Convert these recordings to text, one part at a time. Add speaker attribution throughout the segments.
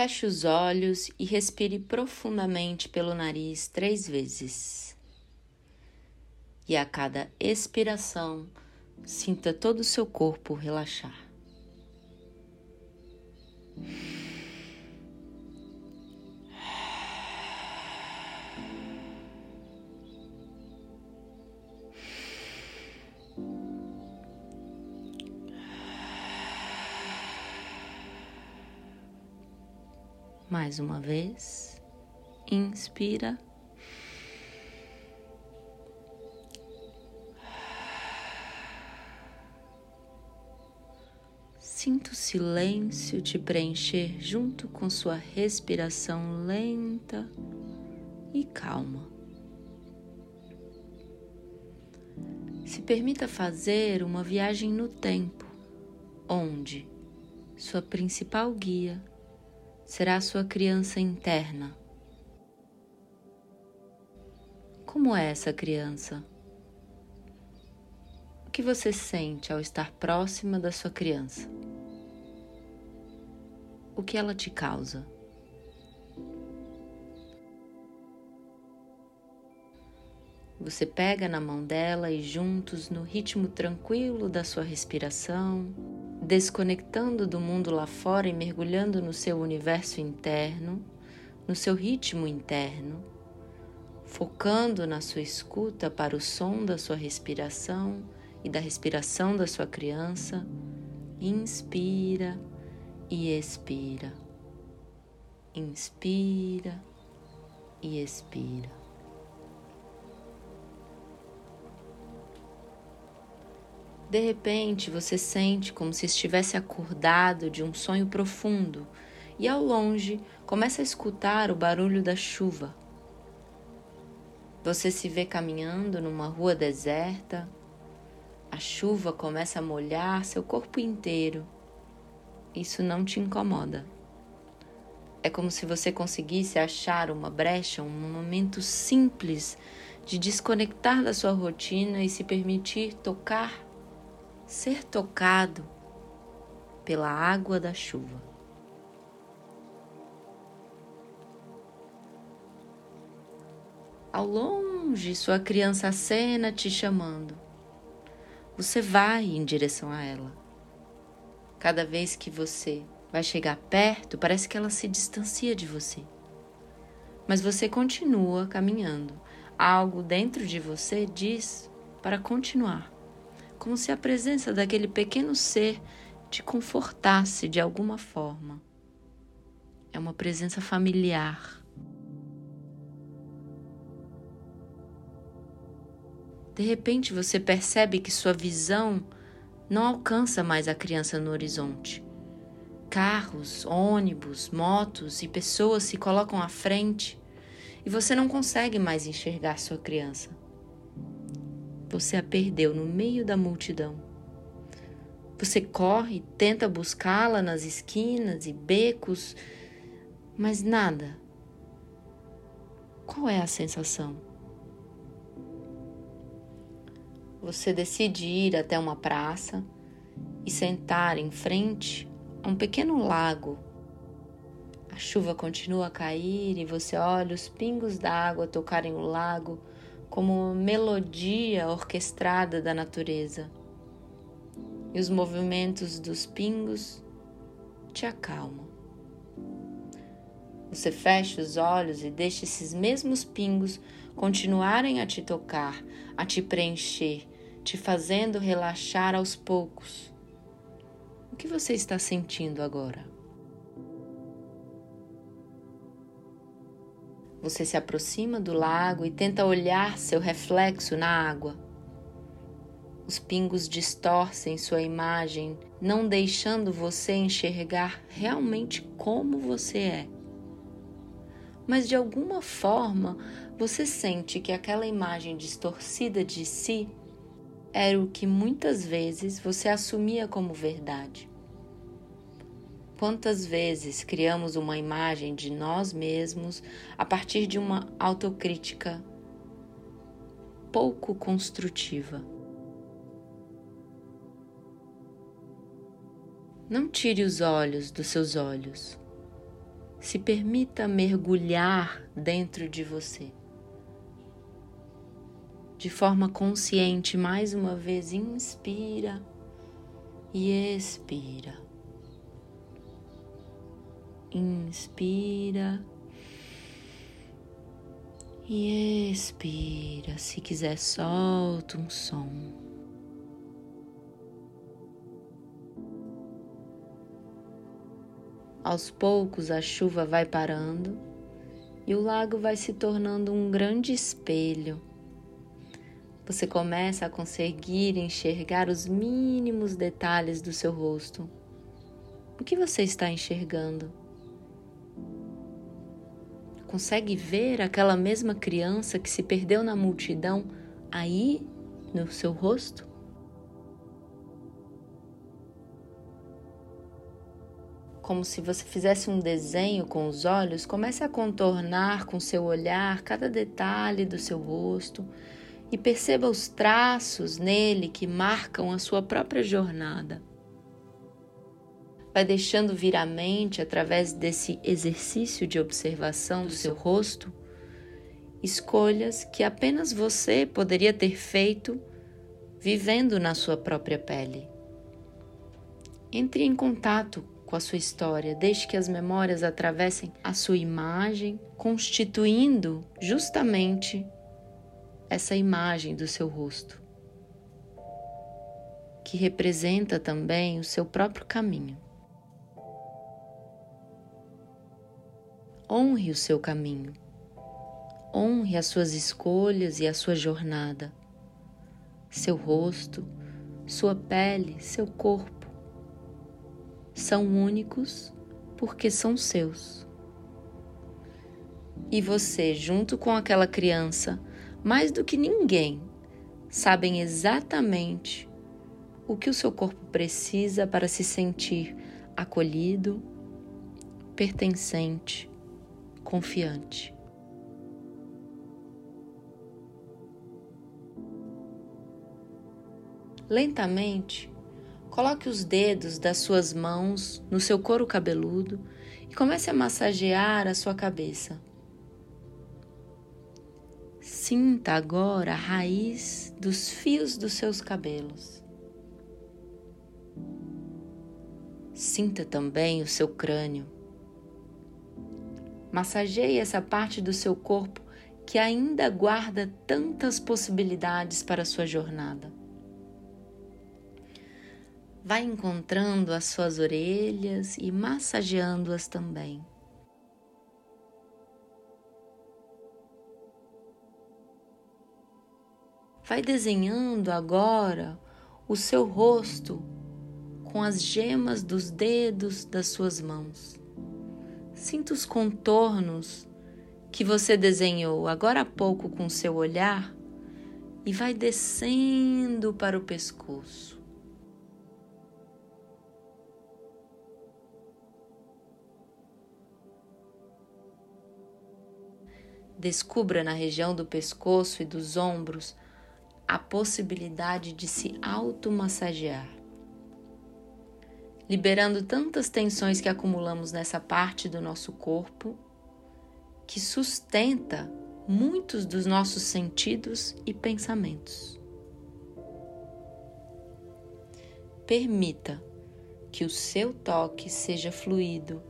Speaker 1: Feche os olhos e respire profundamente pelo nariz três vezes. E a cada expiração, sinta todo o seu corpo relaxar. Mais uma vez, inspira. Sinta o silêncio te preencher junto com sua respiração lenta e calma. Se permita fazer uma viagem no tempo, onde sua principal guia será a sua criança interna. Como é essa criança? O que você sente ao estar próxima da sua criança? O que ela te causa? Você pega na mão dela e juntos, no ritmo tranquilo da sua respiração, desconectando do mundo lá fora e mergulhando no seu universo interno, no seu ritmo interno, focando na sua escuta para o som da sua respiração e da respiração da sua criança, inspira e expira. Inspira e expira. De repente, você sente como se estivesse acordado de um sonho profundo e ao longe começa a escutar o barulho da chuva. Você se vê caminhando numa rua deserta, a chuva começa a molhar seu corpo inteiro. Isso não te incomoda. É como se você conseguisse achar uma brecha, um momento simples de desconectar da sua rotina e se permitir tocar ser tocado pela água da chuva. Ao longe, sua criança acena te chamando. Você vai em direção a ela. Cada vez que você vai chegar perto, parece que ela se distancia de você. Mas você continua caminhando. Algo dentro de você diz para continuar como se a presença daquele pequeno ser te confortasse de alguma forma. É uma presença familiar. De repente você percebe que sua visão não alcança mais a criança no horizonte. Carros, ônibus, motos e pessoas se colocam à frente e você não consegue mais enxergar sua criança você a perdeu no meio da multidão. Você corre, tenta buscá-la nas esquinas e becos, mas nada. Qual é a sensação? Você decide ir até uma praça e sentar em frente a um pequeno lago. A chuva continua a cair e você olha os pingos d'água tocarem o lago como melodia orquestrada da natureza. E os movimentos dos pingos te acalmam. Você fecha os olhos e deixa esses mesmos pingos continuarem a te tocar, a te preencher, te fazendo relaxar aos poucos. O que você está sentindo agora? Você se aproxima do lago e tenta olhar seu reflexo na água. Os pingos distorcem sua imagem, não deixando você enxergar realmente como você é. Mas de alguma forma você sente que aquela imagem distorcida de si era o que muitas vezes você assumia como verdade. Quantas vezes criamos uma imagem de nós mesmos a partir de uma autocrítica pouco construtiva? Não tire os olhos dos seus olhos. Se permita mergulhar dentro de você. De forma consciente, mais uma vez, inspira e expira. Inspira e expira. Se quiser, solta um som. Aos poucos a chuva vai parando e o lago vai se tornando um grande espelho. Você começa a conseguir enxergar os mínimos detalhes do seu rosto. O que você está enxergando? Consegue ver aquela mesma criança que se perdeu na multidão aí no seu rosto? Como se você fizesse um desenho com os olhos, comece a contornar com seu olhar cada detalhe do seu rosto e perceba os traços nele que marcam a sua própria jornada vai deixando vir à mente, através desse exercício de observação do seu rosto, escolhas que apenas você poderia ter feito vivendo na sua própria pele. Entre em contato com a sua história, deixe que as memórias atravessem a sua imagem, constituindo justamente essa imagem do seu rosto, que representa também o seu próprio caminho. Honre o seu caminho. Honre as suas escolhas e a sua jornada. Seu rosto, sua pele, seu corpo são únicos porque são seus. E você, junto com aquela criança, mais do que ninguém, sabem exatamente o que o seu corpo precisa para se sentir acolhido, pertencente confiante. Lentamente, coloque os dedos das suas mãos no seu couro cabeludo e comece a massagear a sua cabeça. Sinta agora a raiz dos fios dos seus cabelos. Sinta também o seu crânio. Massageie essa parte do seu corpo que ainda guarda tantas possibilidades para a sua jornada. Vai encontrando as suas orelhas e massageando-as também. Vai desenhando agora o seu rosto com as gemas dos dedos das suas mãos. Sinta os contornos que você desenhou agora há pouco com seu olhar e vai descendo para o pescoço. Descubra na região do pescoço e dos ombros a possibilidade de se automassagear liberando tantas tensões que acumulamos nessa parte do nosso corpo, que sustenta muitos dos nossos sentidos e pensamentos. Permita que o seu toque seja fluido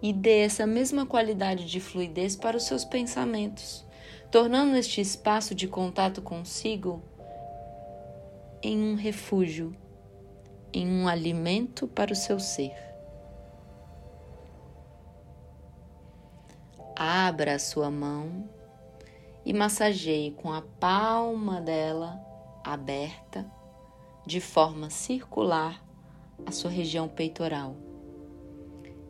Speaker 1: e dê essa mesma qualidade de fluidez para os seus pensamentos, tornando este espaço de contato consigo em um refúgio em um alimento para o seu ser. Abra a sua mão e massageie com a palma dela aberta, de forma circular, a sua região peitoral,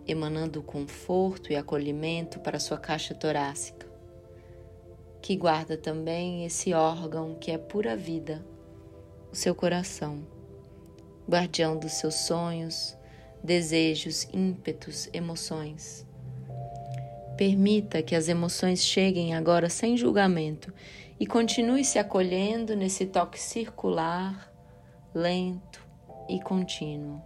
Speaker 1: emanando conforto e acolhimento para sua caixa torácica, que guarda também esse órgão que é pura vida, o seu coração guardião dos seus sonhos, desejos, ímpetos, emoções. Permita que as emoções cheguem agora sem julgamento e continue se acolhendo nesse toque circular, lento e contínuo.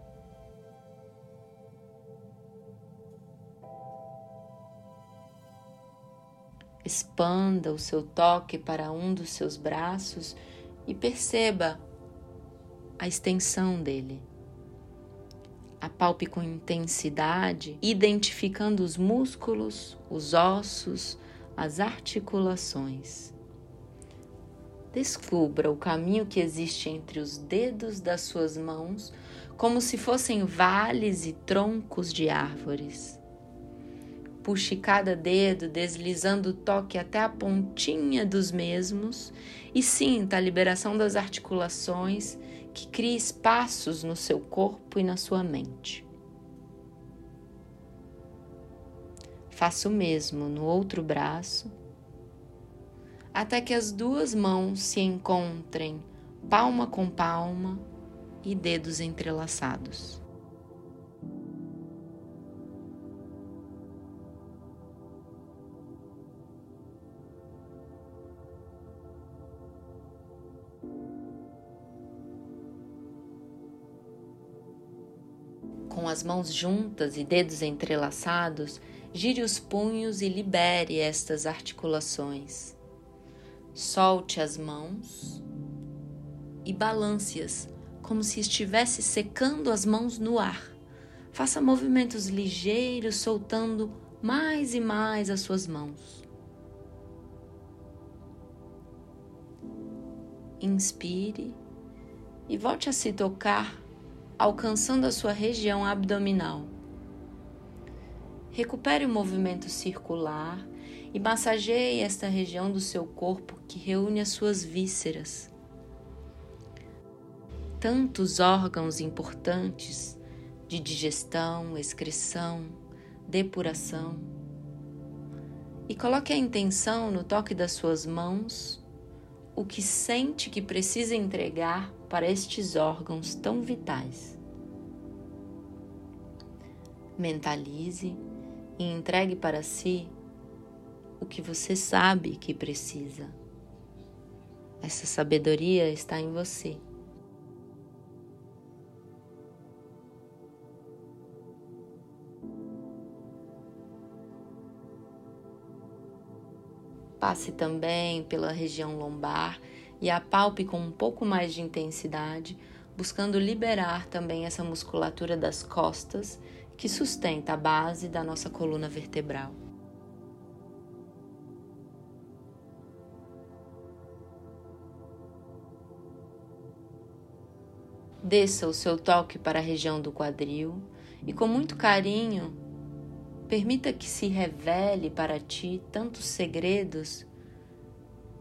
Speaker 1: Expanda o seu toque para um dos seus braços e perceba a extensão dele. Apalpe com intensidade, identificando os músculos, os ossos, as articulações. Descubra o caminho que existe entre os dedos das suas mãos, como se fossem vales e troncos de árvores. Puxe cada dedo, deslizando o toque até a pontinha dos mesmos e sinta a liberação das articulações que cria espaços no seu corpo e na sua mente. Faça o mesmo no outro braço, até que as duas mãos se encontrem palma com palma e dedos entrelaçados. As mãos juntas e dedos entrelaçados, gire os punhos e libere estas articulações. Solte as mãos e balance-as como se estivesse secando as mãos no ar. Faça movimentos ligeiros, soltando mais e mais as suas mãos. Inspire e volte a se tocar alcançando a sua região abdominal. Recupere o movimento circular e massageie esta região do seu corpo que reúne as suas vísceras. Tantos órgãos importantes de digestão, excreção, depuração. E coloque a intenção no toque das suas mãos, o que sente que precisa entregar para estes órgãos tão vitais. Mentalize e entregue para si o que você sabe que precisa. Essa sabedoria está em você. Passe também pela região lombar e apalpe com um pouco mais de intensidade, buscando liberar também essa musculatura das costas que sustenta a base da nossa coluna vertebral. Desça o seu toque para a região do quadril e, com muito carinho, permita que se revele para ti tantos segredos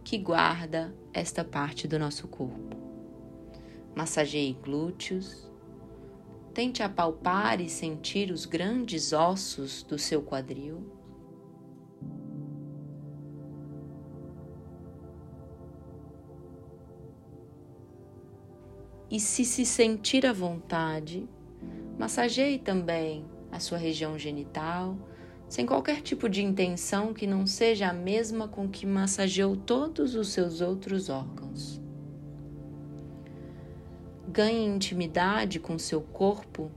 Speaker 1: que guarda esta parte do nosso corpo. Massageie glúteos. Tente apalpar e sentir os grandes ossos do seu quadril. E se se sentir à vontade, massageie também a sua região genital sem qualquer tipo de intenção que não seja a mesma com que massageou todos os seus outros órgãos. Ganhe intimidade com seu corpo,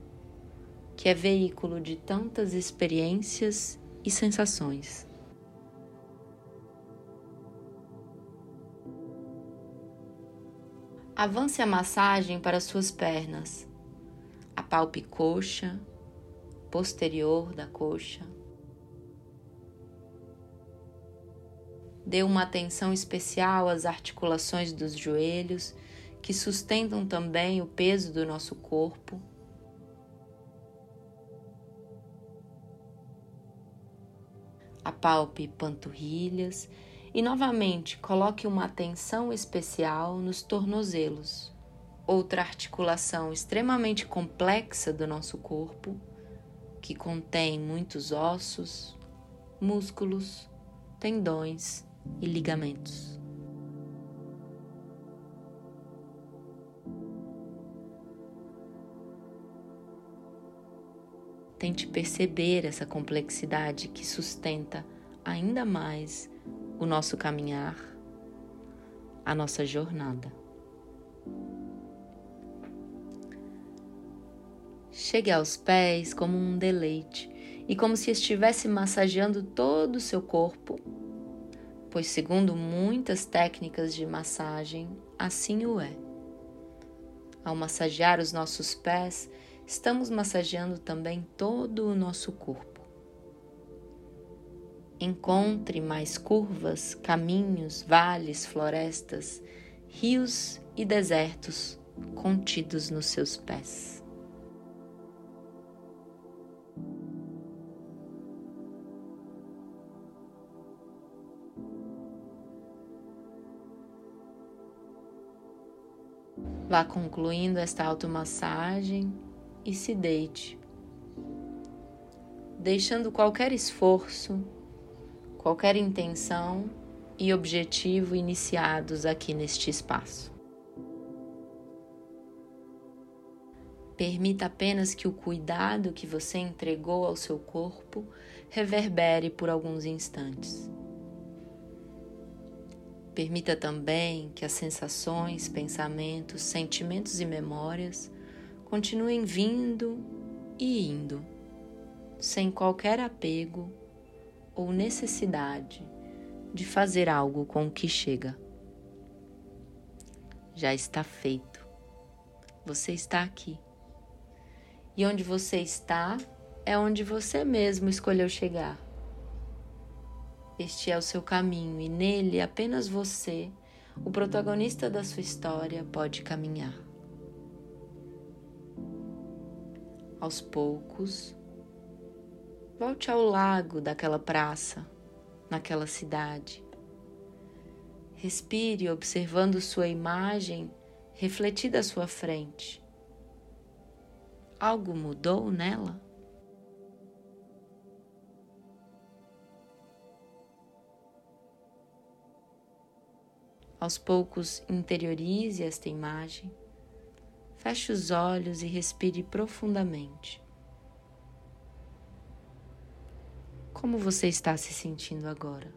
Speaker 1: que é veículo de tantas experiências e sensações. Avance a massagem para suas pernas, apalpe coxa, posterior da coxa Dê uma atenção especial às articulações dos joelhos, que sustentam também o peso do nosso corpo. Apalpe panturrilhas e novamente coloque uma atenção especial nos tornozelos, outra articulação extremamente complexa do nosso corpo, que contém muitos ossos, músculos, tendões e ligamentos. Tente perceber essa complexidade que sustenta ainda mais o nosso caminhar, a nossa jornada. Chegue aos pés como um deleite e como se estivesse massageando todo o seu corpo pois, segundo muitas técnicas de massagem, assim o é. Ao massagear os nossos pés, estamos massageando também todo o nosso corpo. Encontre mais curvas, caminhos, vales, florestas, rios e desertos contidos nos seus pés. Vá concluindo esta automassagem e se deite, deixando qualquer esforço, qualquer intenção e objetivo iniciados aqui neste espaço. Permita apenas que o cuidado que você entregou ao seu corpo reverbere por alguns instantes. Permita também que as sensações, pensamentos, sentimentos e memórias continuem vindo e indo, sem qualquer apego ou necessidade de fazer algo com o que chega. Já está feito. Você está aqui. E onde você está é onde você mesmo escolheu chegar. Este é o seu caminho e nele apenas você, o protagonista da sua história, pode caminhar. Aos poucos, volte ao lago daquela praça, naquela cidade. Respire observando sua imagem refletida à sua frente. Algo mudou nela? Aos poucos, interiorize esta imagem, feche os olhos e respire profundamente. Como você está se sentindo agora?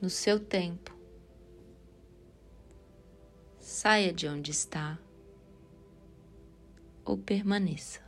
Speaker 1: No seu tempo, saia de onde está ou permaneça.